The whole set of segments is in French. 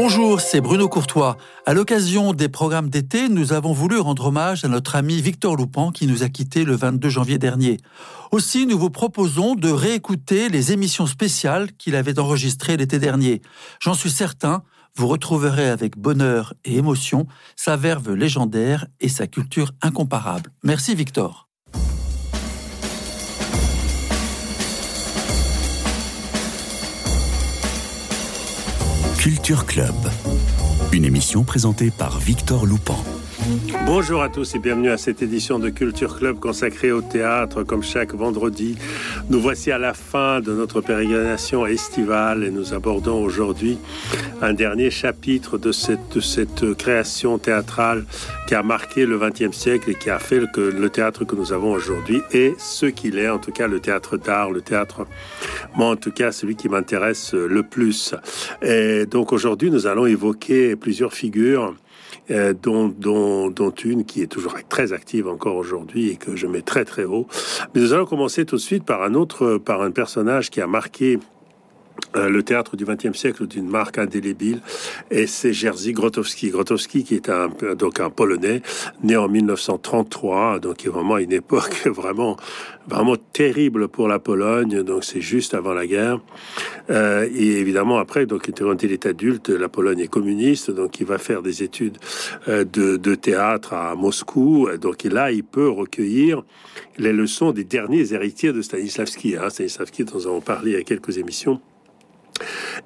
Bonjour, c'est Bruno Courtois. À l'occasion des programmes d'été, nous avons voulu rendre hommage à notre ami Victor Loupan qui nous a quittés le 22 janvier dernier. Aussi, nous vous proposons de réécouter les émissions spéciales qu'il avait enregistrées l'été dernier. J'en suis certain, vous retrouverez avec bonheur et émotion sa verve légendaire et sa culture incomparable. Merci Victor. Culture Club, une émission présentée par Victor Loupan. Bonjour à tous et bienvenue à cette édition de Culture Club consacrée au théâtre comme chaque vendredi. Nous voici à la fin de notre pérégrination estivale et nous abordons aujourd'hui un dernier chapitre de cette, création théâtrale qui a marqué le XXe siècle et qui a fait que le théâtre que nous avons aujourd'hui est ce qu'il est, en tout cas le théâtre d'art, le théâtre, moi en tout cas celui qui m'intéresse le plus. Et donc aujourd'hui nous allons évoquer plusieurs figures euh, dont, dont, dont, une qui est toujours très active encore aujourd'hui et que je mets très très haut. Mais nous allons commencer tout de suite par un autre, par un personnage qui a marqué euh, le théâtre du XXe siècle d'une marque indélébile, et c'est Jerzy Grotowski. Grotowski, qui est un, donc un Polonais, né en 1933, donc qui est vraiment une époque vraiment, vraiment terrible pour la Pologne, donc c'est juste avant la guerre. Euh, et évidemment, après, donc, quand il est adulte, la Pologne est communiste, donc il va faire des études euh, de, théâtre à Moscou, donc là, il peut recueillir les leçons des derniers héritiers de Stanislavski. Hein. Stanislavski, dont nous avons parlé a quelques émissions.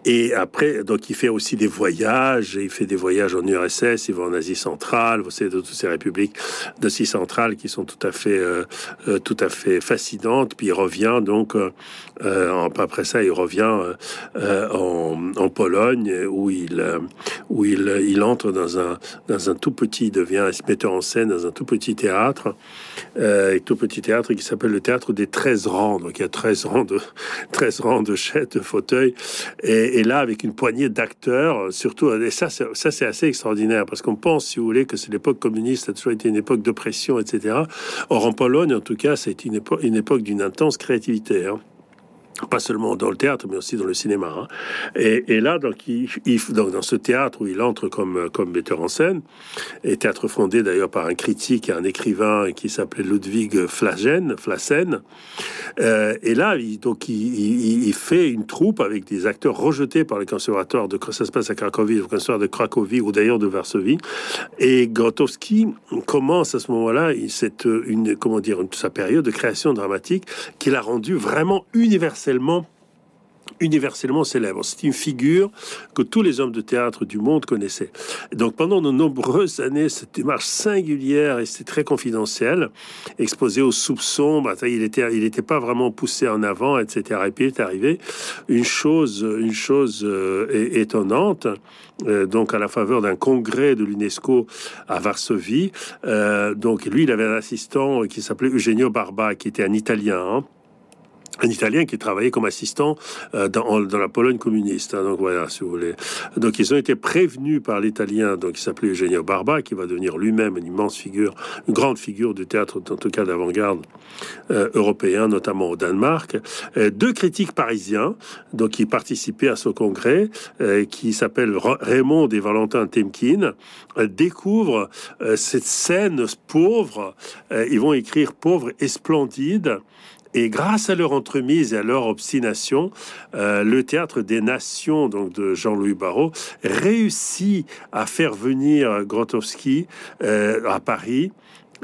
Et après, donc il fait aussi des voyages. Il fait des voyages en URSS. Il va en Asie centrale. Vous savez toutes ces républiques d'Asie centrale qui sont tout à fait, euh, euh, tout à fait fascinantes. Puis il revient donc euh, après ça, il revient en, en, Pologne où il où il, il entre dans un dans un tout petit, il devient metteur en scène dans un tout petit théâtre, un tout petit théâtre qui s'appelle le théâtre des 13 rangs. Donc il y a 13 rangs de 13 rangs de chaises, de fauteuils et, là, avec une poignée d'acteurs, surtout, et ça, ça c'est assez extraordinaire, parce qu'on pense, si vous voulez, que c'est l'époque communiste, ça a toujours été une époque d'oppression, etc. Or, en Pologne, en tout cas, c'est une, une époque d'une intense créativité. Hein pas seulement dans le théâtre, mais aussi dans le cinéma. Hein. Et, là, donc, il, donc, dans ce théâtre où il entre comme, comme metteur en scène, et théâtre fondé d'ailleurs par un critique et un écrivain qui s'appelait Ludwig Flagen, Flassen. Euh, et là, il, donc, il, fait une troupe avec des acteurs rejetés par les conservatoires de ça se passe à Cracovie, conservatoire de Cracovie ou d'ailleurs de Varsovie. Et Grotowski commence à ce moment-là cette une comment dire sa période de création dramatique qu'il a rendue vraiment universelle universellement célèbre. C'est une figure que tous les hommes de théâtre du monde connaissaient. donc pendant de nombreuses années, cette démarche singulière et c'est très confidentiel, exposé aux soupçons, bah, il n'était pas vraiment poussé en avant, etc. Et puis est arrivé une chose, une chose euh, étonnante. Euh, donc à la faveur d'un congrès de l'UNESCO à Varsovie. Euh, donc lui, il avait un assistant qui s'appelait Eugenio Barba, qui était un Italien. Hein un Italien qui travaillait comme assistant euh, dans, la Pologne communiste. Hein, donc voilà, si vous voulez. Donc ils ont été prévenus par l'Italien, donc qui s'appelait Eugenio Barba, qui va devenir lui-même une immense figure, une grande figure du théâtre, en tout cas d'avant-garde euh, européen, notamment au Danemark. Euh, deux critiques parisiens, donc qui participaient à ce congrès, qui s'appellent Raymond et Valentin Temkin, découvrent cette scène pauvre. ils vont écrire pauvre et splendide et grâce à leur entremise et à leur obstination, euh, le théâtre des nations, donc de Jean-Louis Barrault, réussit à faire venir Grotowski euh, à Paris.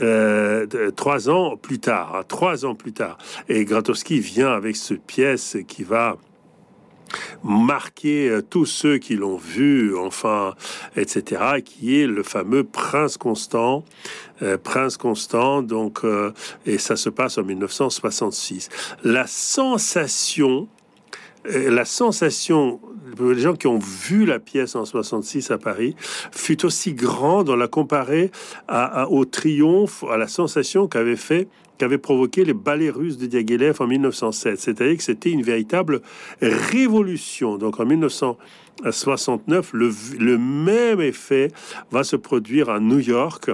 Euh, trois ans plus tard, hein, trois ans plus tard. Et Grotowski vient avec ce pièce qui va marquer euh, tous ceux qui l'ont vu, enfin, etc., qui est le fameux Prince Constant. Euh, Prince Constant, donc, euh, et ça se passe en 1966. La sensation, la sensation les gens qui ont vu la pièce en 66 à Paris fut aussi grande, on l'a comparé au triomphe, à la sensation qu'avait fait qu'avait provoqué les ballets russes de Diaghilev en 1907. C'est-à-dire que c'était une véritable révolution. Donc en 1969, le, même effet va se produire à New York.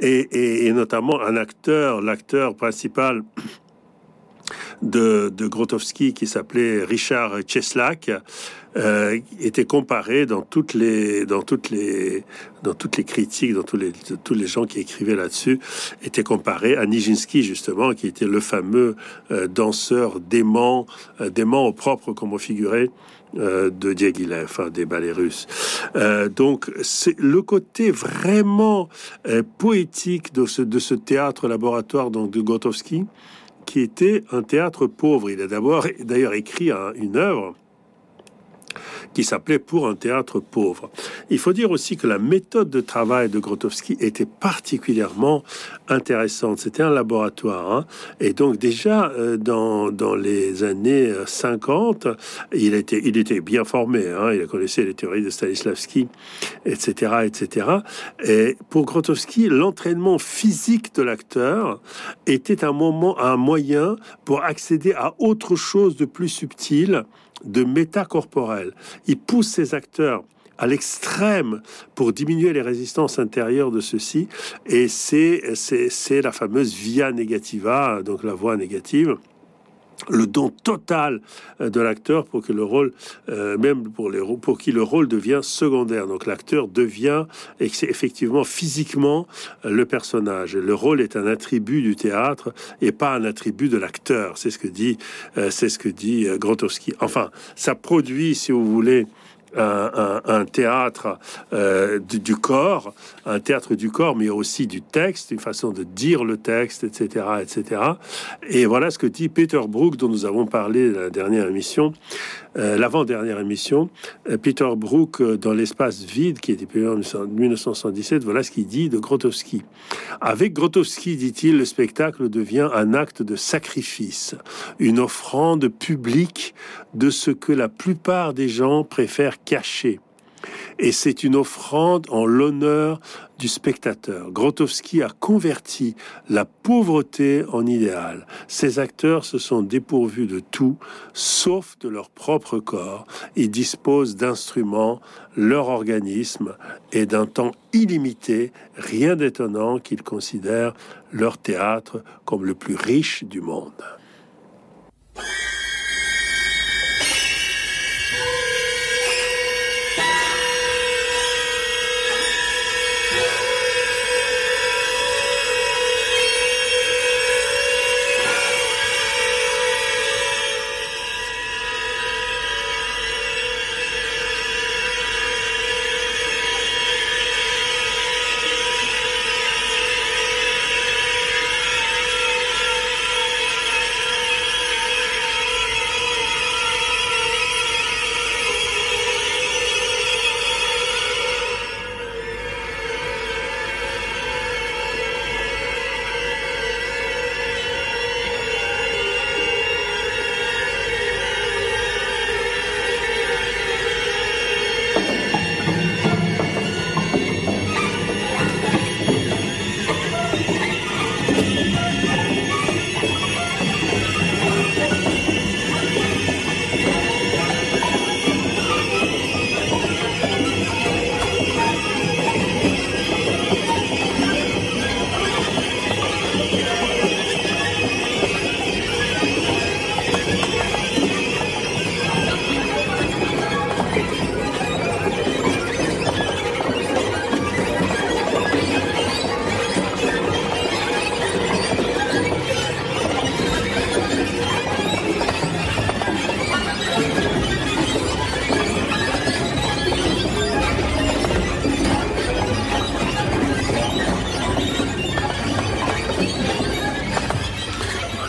Et notamment un acteur, l'acteur principal de, de Grotowski qui s'appelait Richard Czeslak euh, était comparé dans toutes les dans toutes les dans toutes les critiques, dans tous les tous les gens qui écrivaient là-dessus, était comparé à Nijinsky justement, qui était le fameux euh, danseur dément, euh, dément au propre comme au figuré euh, de Diaghilev, hein, des ballets russes. Euh, donc c'est le côté vraiment euh, poétique de ce, de ce théâtre laboratoire donc, de Gotowski, qui était un théâtre pauvre. Il a d'abord d'ailleurs écrit une œuvre qui s'appelait Pour un théâtre pauvre. Il faut dire aussi que la méthode de travail de Grotowski était particulièrement intéressante. C'était un laboratoire. Hein. Et donc déjà, euh, dans, dans les années 50, il était, il était bien formé. Hein. Il connaissait les théories de Stanislavski, etc., etc. Et pour Grotowski, l'entraînement physique de l'acteur était un moment, un moyen pour accéder à autre chose de plus subtil de métacorporel. Il pousse ses acteurs à l'extrême pour diminuer les résistances intérieures de ceux-ci. Et c'est, la fameuse via negativa, donc la voix négative le don total euh, de l'acteur pour que le rôle, euh, même pour les pour qui le rôle devient secondaire. Donc l'acteur devient effectivement physiquement euh, le personnage. Le rôle est un attribut du théâtre et pas un attribut de l'acteur. C'est ce que dit, c'est ce que dit Grotowski. Enfin, ça produit, si vous voulez, un, théâtre euh, du, corps, un théâtre du corps, mais aussi du texte, une façon de dire le texte, etc., etc. Et voilà ce que dit Peter Brook, dont nous avons parlé la dernière émission. Euh, l'avant-dernière émission, euh, Peter Brook, dans l'espace vide, qui était publié en 1977, voilà ce qu'il dit de Grotowski. Avec Grotowski, dit-il, le spectacle devient un acte de sacrifice, une offrande publique de ce que la plupart des gens préfèrent cacher et c'est une offrande en l'honneur du spectateur. Grotowski a converti la pauvreté en idéal. Ces acteurs se sont dépourvus de tout, sauf de leur propre corps. Ils disposent d'instruments, leur organisme et d'un temps illimité. Rien d'étonnant qu'ils considèrent leur théâtre comme le plus riche du monde.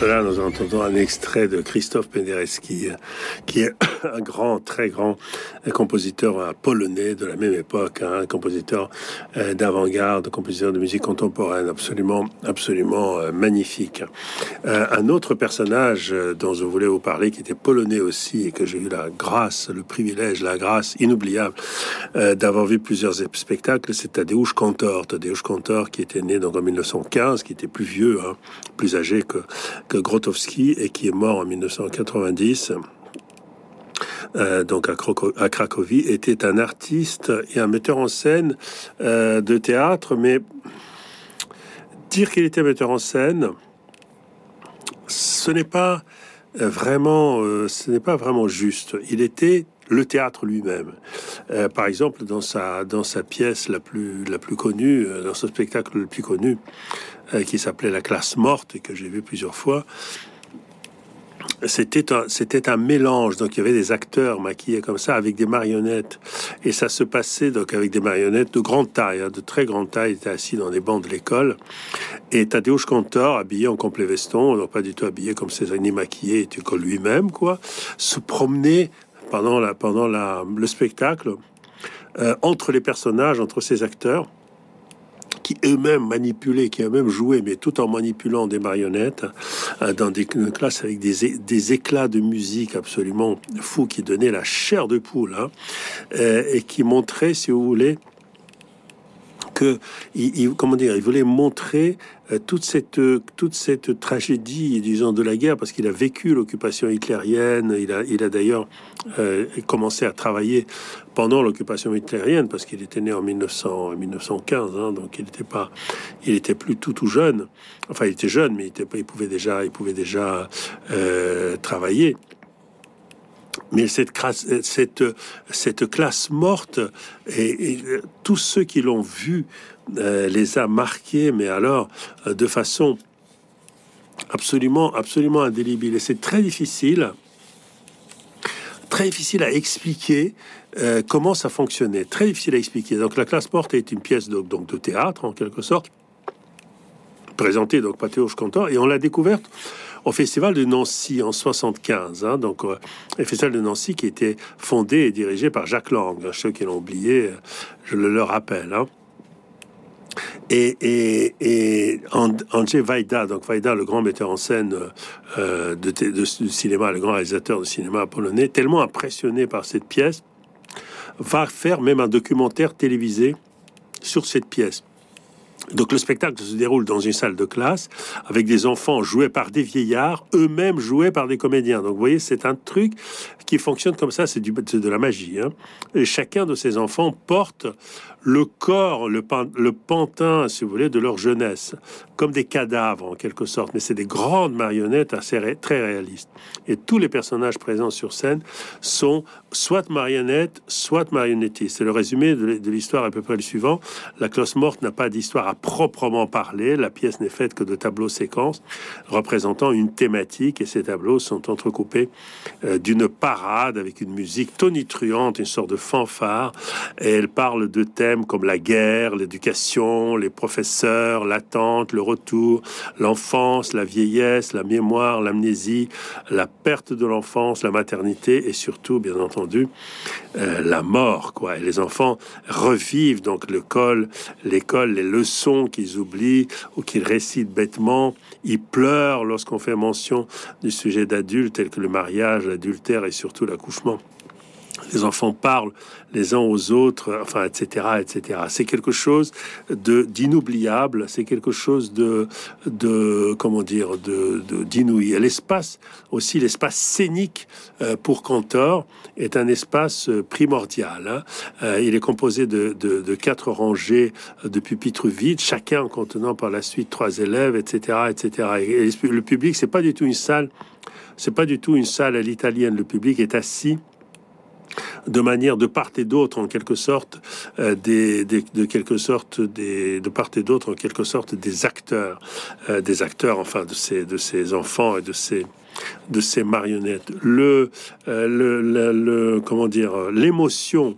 Nous entendons un extrait de Christophe Penderecki, qui est un grand, très grand compositeur polonais de la même époque, hein, un compositeur euh, d'avant-garde, compositeur de musique contemporaine, absolument, absolument euh, magnifique. Euh, un autre personnage dont je voulais vous parler, qui était polonais aussi, et que j'ai eu la grâce, le privilège, la grâce inoubliable d'avoir vu plusieurs spectacles, c'est Tadeusz Kantor. Tadeusz Kantor, qui était né donc en 1915, qui était plus vieux, hein, plus âgé que, que Grotowski, et qui est mort en 1990. Euh, donc à, Cracovie, était un artiste et un metteur en scène euh, de théâtre, mais dire qu'il était metteur en scène, ce n'est pas vraiment, ce n'est pas vraiment juste. Il était le théâtre lui-même. par exemple, dans sa, dans sa pièce la plus, la plus connue, dans ce spectacle le plus connu, qui s'appelait La classe morte, et que j'ai vu plusieurs fois, c'était un, c'était un mélange. Donc il y avait des acteurs maquillés comme ça avec des marionnettes, et ça se passait donc avec des marionnettes de grande taille, hein, de très grande taille, étaient assis dans les bancs de l'école. Et Tadeusz Kantor, habillé en complet veston, donc pas du tout habillé comme ses aînés maquillés, tu que lui-même quoi, se promenait pendant la, pendant la, le spectacle euh, entre les personnages, entre ces acteurs qui eux-mêmes manipulaient, qui eux-mêmes jouaient, mais tout en manipulant des marionnettes euh, dans des classes avec des, des, éclats de musique absolument fous qui donnaient la chair de poule hein, euh, et qui montraient, si vous voulez, que il, comment dire, il voulait montrer euh, toute cette toute cette tragédie, disons, de la guerre, parce qu'il a vécu l'occupation hitlérienne. Il a il a d'ailleurs euh, commencé à travailler pendant l'occupation hitlérienne, parce qu'il était né en 1900, 1915, hein, donc il n'était pas, il était plus tout tout jeune. Enfin, il était jeune, mais il, était, il pouvait déjà, il pouvait déjà euh, travailler. Mais cette, cette, cette classe morte, et, tous ceux qui l'ont vu euh, les a marqués, mais alors euh, de façon absolument, absolument indélébile. Et c'est très difficile, très difficile à expliquer euh, comment ça fonctionnait. Très difficile à expliquer. Donc la classe morte est une pièce de, donc, de théâtre, en quelque sorte, présentée donc par Théo Cantor, et on l'a découverte au Festival de Nancy en 75. Hein, donc, euh, le Festival de Nancy qui était fondé et dirigé par Jacques Lang. Hein, ceux qui l'ont oublié, euh, je le leur rappelle. Hein. Et, et, et Andrzej Wajda, donc Wajda, le grand metteur en scène euh, de, de, cinéma, le grand réalisateur de cinéma polonais, tellement impressionné par cette pièce, va faire même un documentaire télévisé sur cette pièce. Donc le spectacle se déroule dans une salle de classe avec des enfants joués par des vieillards, eux-mêmes joués par des comédiens. Donc vous voyez, c'est un truc qui fonctionne comme ça, c'est de la magie. Hein. Et chacun de ces enfants porte le corps, le, le pantin, si vous voulez, de leur jeunesse, comme des cadavres en quelque sorte, mais c'est des grandes marionnettes assez très réalistes. Et tous les personnages présents sur scène sont soit marionnettes, soit marionnettistes. C'est le résumé de l'histoire à peu près le suivant. La cloche morte n'a pas d'histoire à proprement parler. La pièce n'est faite que de tableaux séquences représentant une thématique et ces tableaux sont entrecoupés euh, d'une avec une musique tonitruante, une sorte de fanfare. Et elle parle de thèmes comme la guerre, l'éducation, les professeurs, l'attente, le retour, l'enfance, la vieillesse, la mémoire, l'amnésie, la perte de l'enfance, la maternité et surtout, bien entendu, euh, la mort. Quoi. Les enfants revivent donc l'école, l'école, les leçons qu'ils oublient ou qu'ils récitent bêtement. Ils pleurent lorsqu'on fait mention du sujet d'adultes tel que le mariage, l'adultère et surtout l'accouchement les enfants parlent les uns aux autres, enfin, etc., etc. C'est quelque chose de d'inoubliable, c'est quelque chose de, de comment dire, de d'inouï. l'espace aussi, l'espace scénique euh, pour Cantor est un espace euh, primordial. Hein. Euh, il est composé de, de, quatre rangées de pupitres vides, chacun contenant par la suite trois élèves, etc., etc. Et le public, c'est pas du tout une salle, c'est pas du tout une salle à l'italienne. Le public est assis de manière de part et d'autre, en quelque sorte, euh, des, de quelque sorte des, de part et d'autre, en quelque sorte, des acteurs, euh, des acteurs, enfin, de ces, de ces enfants et de ces, de ces marionnettes. Le, euh, le, le, comment dire, l'émotion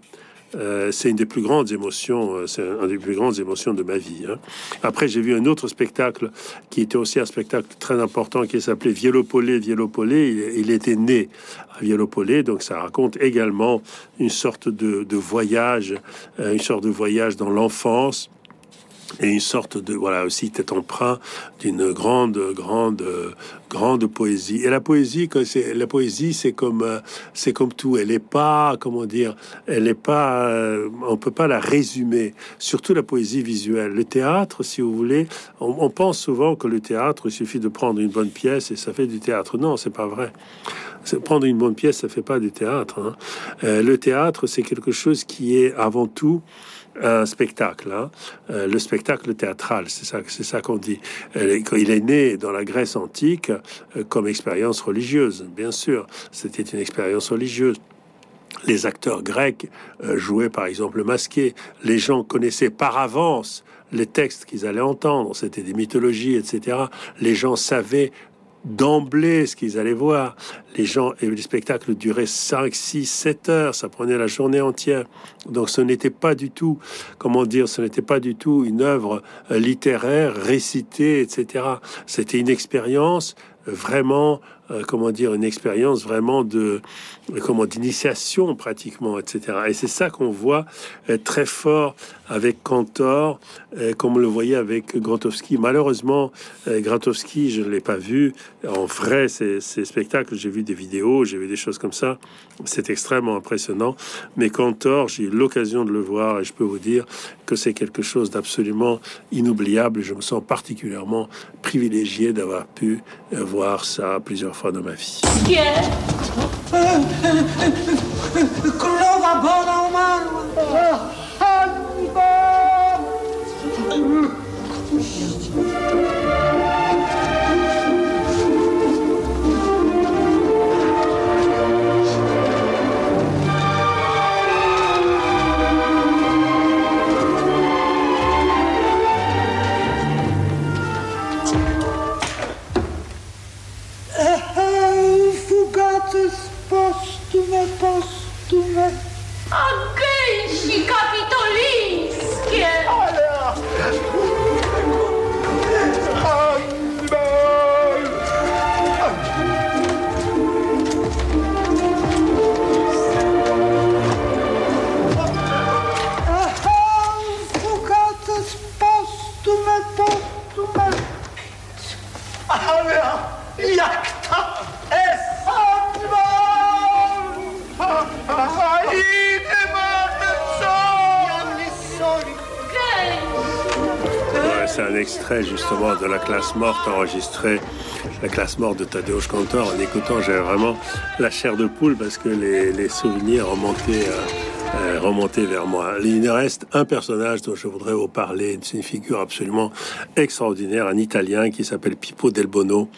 euh, c'est une des plus grandes émotions, euh, c'est un des plus grandes émotions de ma vie. Hein. Après, j'ai vu un autre spectacle qui était aussi un spectacle très important qui s'appelait Vielopolé, Vielopolé. Il, était né à Vielopolé, donc ça raconte également une sorte de, de voyage, euh, une sorte de voyage dans l'enfance et une sorte de voilà aussi tête emprunt d'une grande grande grande poésie. Et la poésie c'est la poésie c'est comme euh, c'est comme tout. Elle est pas comment dire elle est pas euh, on peut pas la résumer. Surtout la poésie visuelle. Le théâtre si vous voulez on, pense souvent que le théâtre il suffit de prendre une bonne pièce et ça fait du théâtre. Non c'est pas vrai. Prendre une bonne pièce ça fait pas du théâtre hein. euh, le théâtre c'est quelque chose qui est avant tout un spectacle. Hein. le spectacle théâtral, c'est ça, qu'on dit. Il est né dans la Grèce antique comme expérience religieuse, bien sûr. C'était une expérience religieuse les acteurs grecs jouaient par exemple le masqué. Les gens connaissaient par avance les textes qu'ils allaient entendre. C'était des mythologies, etc. Les gens savaient d'emblée ce qu'ils allaient voir. Les gens et les spectacles duraient 5, 6, 7 heures, ça prenait la journée entière. Donc ce n'était pas du tout, comment dire, ce n'était pas du tout une œuvre euh, littéraire récitée, etc. C'était une expérience vraiment euh, comment dire, une expérience vraiment de, comment, d'initiation pratiquement, etc. Et c'est ça qu'on voit euh, très fort avec Cantor, euh, comme on le voyait avec Grotowski. Malheureusement, Grotowski, je ne l'ai pas vu en vrai, ces, spectacles. J'ai vu des vidéos, j'ai vu des choses comme ça. C'est extrêmement impressionnant. Mais Cantor, j'ai eu l'occasion de le voir et je peux vous dire que c'est quelque chose d'absolument inoubliable. Je me sens particulièrement privilégié d'avoir pu voir ça plusieurs fois dans ma vie. Justement de la classe morte enregistrée, la classe morte de Tadeusz Kantor. En écoutant, j'avais vraiment la chair de poule parce que les, souvenirs remontaient, euh, euh, remontaient vers moi. Il reste un personnage dont je voudrais vous parler. C'est une figure absolument extraordinaire, un Italien qui s'appelle Pippo Del Bono,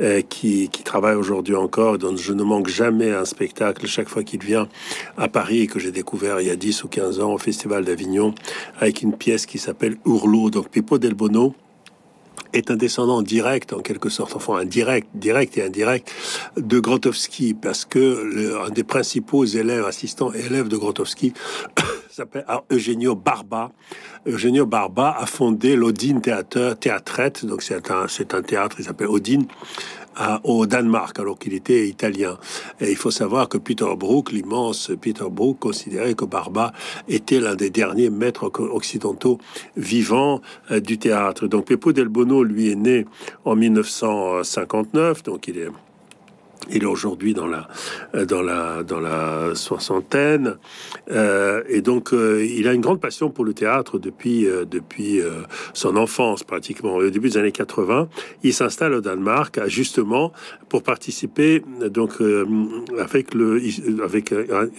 euh, qui, travaille aujourd'hui encore, dont je ne manque jamais un spectacle chaque fois qu'il vient à Paris que j'ai découvert il y a 10 ou 15 ans au Festival d'Avignon avec une pièce qui s'appelle Urlo. Donc Pippo Del Bono, est un descendant direct, en quelque sorte, enfin indirect, direct et indirect, de Grotowski, parce que le, un des principaux élèves, assistants élèves de Grotowski, s'appelle Eugenio Barba. Eugenio Barba a fondé l'Odine Théâtre, Théâtrette, donc c'est un, c'est un théâtre, il s'appelle Odine, au Danemark, alors qu'il était italien. Et il faut savoir que Peter Brook, l'immense Peter Brook, considérait que Barba était l'un des derniers maîtres occidentaux vivants euh, du théâtre. Donc Peppo del Bono, lui, est né en 1959, donc il est il est aujourd'hui dans la euh, dans la dans la soixantaine. Euh, et donc euh, il a une grande passion pour le théâtre depuis depuis son enfance pratiquement. Au début des années 80 il s'installe au Danemark justement pour participer donc avec avec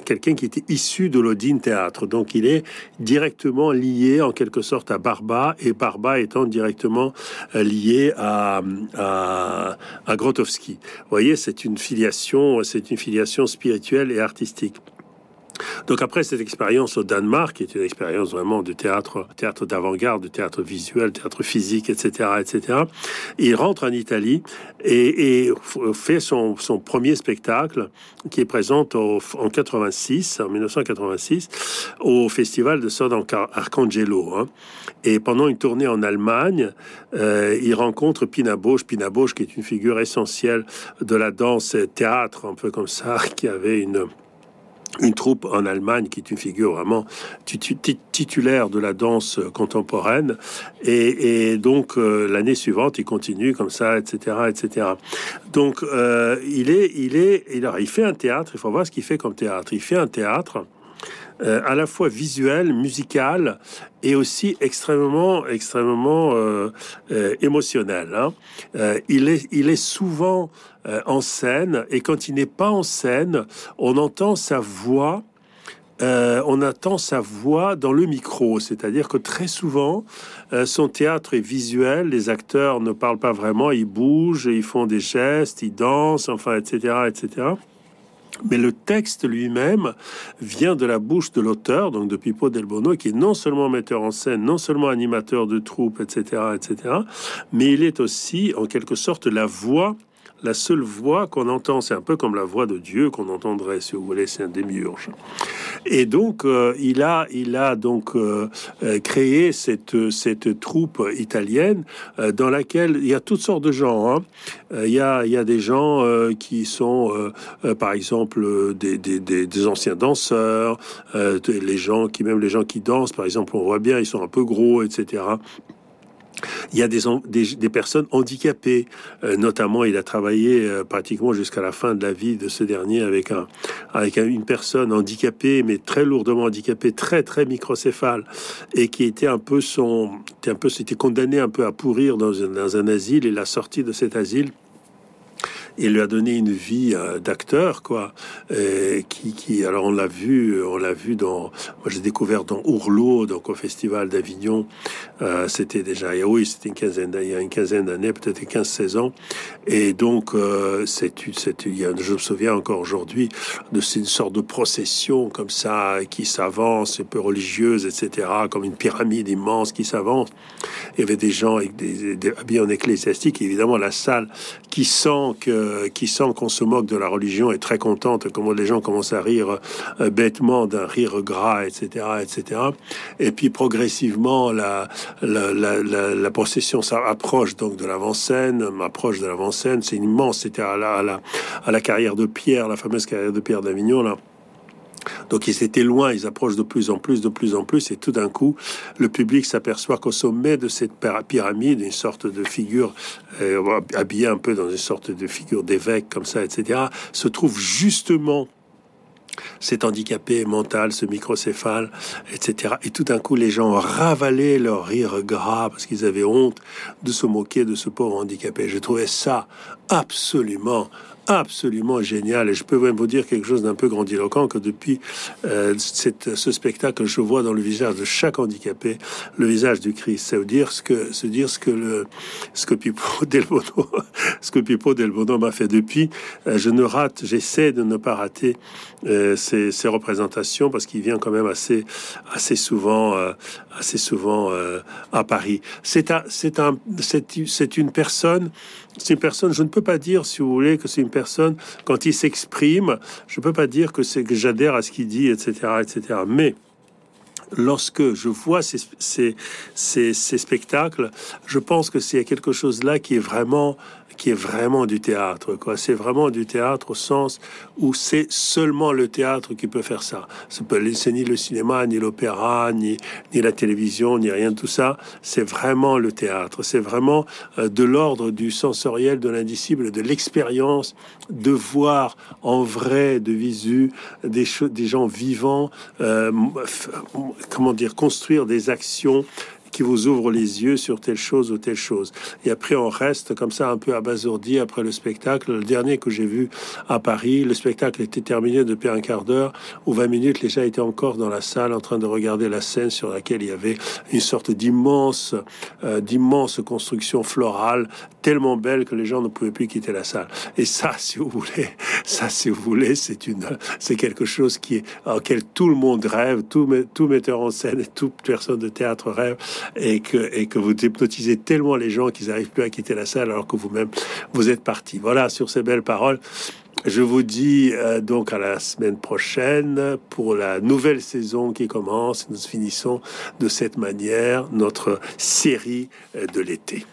quelqu'un qui était issu de l'Odin théâtre. Donc il est directement lié en quelque sorte à Barba et Barba étant directement lié à à, à Grotowski. Vous voyez c'est une filiation, c'est une filiation spirituelle et artistique. Donc après cette expérience au Danemark, qui est une expérience vraiment de théâtre, théâtre d'avant-garde, de théâtre visuel, théâtre physique, etc., etc., il rentre en Italie et, fait son, premier spectacle qui est présent en 86, en 1986, au festival de San Arcangelo. Hein. Et pendant une tournée en Allemagne, euh, il rencontre Pina Bausch, Pina Bausch qui est une figure essentielle de la danse théâtre, un peu comme ça, qui avait une une troupe en Allemagne qui est une figure vraiment titulaire de la danse contemporaine. Et, donc euh, l'année suivante, il continue comme ça, etc., etc. Donc euh, il est, il est, il, il fait un théâtre. Il faut voir ce qu'il fait comme théâtre. Il fait un théâtre. Euh, à la fois visuel, musical et aussi extrêmement, extrêmement émotionnel. Hein. il est, il est souvent euh, en scène, et quand il n'est pas en scène, on entend sa voix euh, on attend sa voix dans le micro, c'est-à-dire que très souvent, euh, son théâtre est visuel, les acteurs ne parlent pas vraiment, ils bougent, ils font des gestes, ils dansent, enfin, etc., etc. Mais le texte lui-même vient de la bouche de l'auteur, donc de Pippo Del Bono, qui est non seulement metteur en scène, non seulement animateur de troupe, etc., etc., mais il est aussi, en quelque sorte, la voix la seule voix qu'on entend, c'est un peu comme la voix de Dieu qu'on entendrait, si vous voulez, c'est un démiurge. Et donc, euh, il a, il a donc euh, euh, créé cette, cette troupe italienne dans laquelle il y a toutes sortes de gens. Hein. Il, y a, il y a des gens qui sont, par exemple, des, des, des, des anciens danseurs, les gens qui, même les gens qui dansent, par exemple, on voit bien, ils sont un peu gros, etc. Il y a des, des, personnes handicapées, euh, notamment il a travaillé euh, pratiquement jusqu'à la fin de la vie de ce dernier avec, un, avec une personne handicapée, mais très lourdement handicapée, très très microcéphale, et qui était un peu son, était un peu, c'était condamné un peu à pourrir dans dans un asile, et la sortie de cet asile il lui a donné une vie euh, d'acteur, quoi. qui, qui, alors on l'a vu, on l'a vu dans, moi j'ai découvert dans Ourlot, donc au Festival d'Avignon. Euh, c'était déjà, oui, c'était une quinzaine, il une quinzaine d'années, peut-être 15-16 ans. Et donc, euh, c'est, c'est, je me souviens encore aujourd'hui de une sorte de procession comme ça qui s'avance, un peu religieuse, etc., comme une pyramide immense qui s'avance. Il y avait des gens avec des, des habillés en ecclésiastique, évidemment la salle qui sent que euh, qui sent qu'on se moque de la religion est très contente, comment les gens commencent à rire euh, bêtement d'un rire gras, etc., etc. Et puis progressivement, la, procession s'approche donc de l'avant-scène, approche de l'avant-scène, c'est immense, c'était à la, à la, à la carrière de Pierre, la fameuse carrière de Pierre d'Avignon, là. Donc ils étaient loin, ils approchent de plus en plus, de plus en plus, et tout d'un coup, le public s'aperçoit qu'au sommet de cette pyramide, une sorte de figure euh, habillée un peu dans une sorte de figure d'évêque comme ça, etc., se trouve justement cet handicapé mental, ce microcéphale, etc. Et tout d'un coup, les gens ravalaient leur rire gras parce qu'ils avaient honte de se moquer de ce pauvre handicapé. Je trouvais ça absolument absolument génial. Et je peux même vous dire quelque chose d'un peu grandiloquent que depuis euh, ce spectacle, je vois dans le visage de chaque handicapé le visage du Christ. Ça veut dire ce que, se ce que le, ce Pipo Del Bono, ce que Pipo Del m'a fait depuis. Euh, je ne rate, j'essaie de ne pas rater euh, ces, représentations parce qu'il vient quand même assez, assez souvent, assez souvent à Paris. C'est un, c'est un, c'est une personne c'est une personne, je ne peux pas dire, si vous voulez, que c'est une personne, quand il s'exprime, je ne peux pas dire que c'est que j'adhère à ce qu'il dit, etc., etc. Mais lorsque je vois ces spectacles, je pense que c'est quelque chose là qui est vraiment qui est vraiment du théâtre. Quoi. C'est vraiment du théâtre au sens où c'est seulement le théâtre qui peut faire ça. C'est ni le cinéma, ni l'opéra, ni, ni la télévision, ni rien de tout ça. C'est vraiment le théâtre. C'est vraiment euh, de l'ordre du sensoriel, de l'indicible, de l'expérience, de voir en vrai, de visu, des, des gens vivants, euh, comment dire, construire des actions qui vous ouvre les yeux sur telle chose ou telle chose. Et après, on reste comme ça un peu abasourdi après le spectacle. Le dernier que j'ai vu à Paris, le spectacle était terminé depuis un quart d'heure ou 20 minutes. Les gens étaient encore dans la salle en train de regarder la scène sur laquelle il y avait une sorte d'immense, euh, d'immense construction florale tellement belle que les gens ne pouvaient plus quitter la salle. Et ça, si vous voulez, ça, si vous voulez, c'est une, c'est quelque chose qui est, auquel tout le monde rêve, tout, tout metteur en scène et toute personne de théâtre rêve et que, vous hypnotisez tellement les gens qu'ils n'arrivent plus à quitter la salle alors que vous-même, vous êtes parti. Voilà, sur ces belles paroles. Je vous dis euh, donc à la semaine prochaine pour la nouvelle saison qui commence. Nous finissons de cette manière notre série euh, de l'été.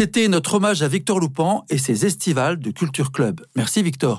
C'était notre hommage à Victor Loupan et ses estivales de Culture Club. Merci Victor.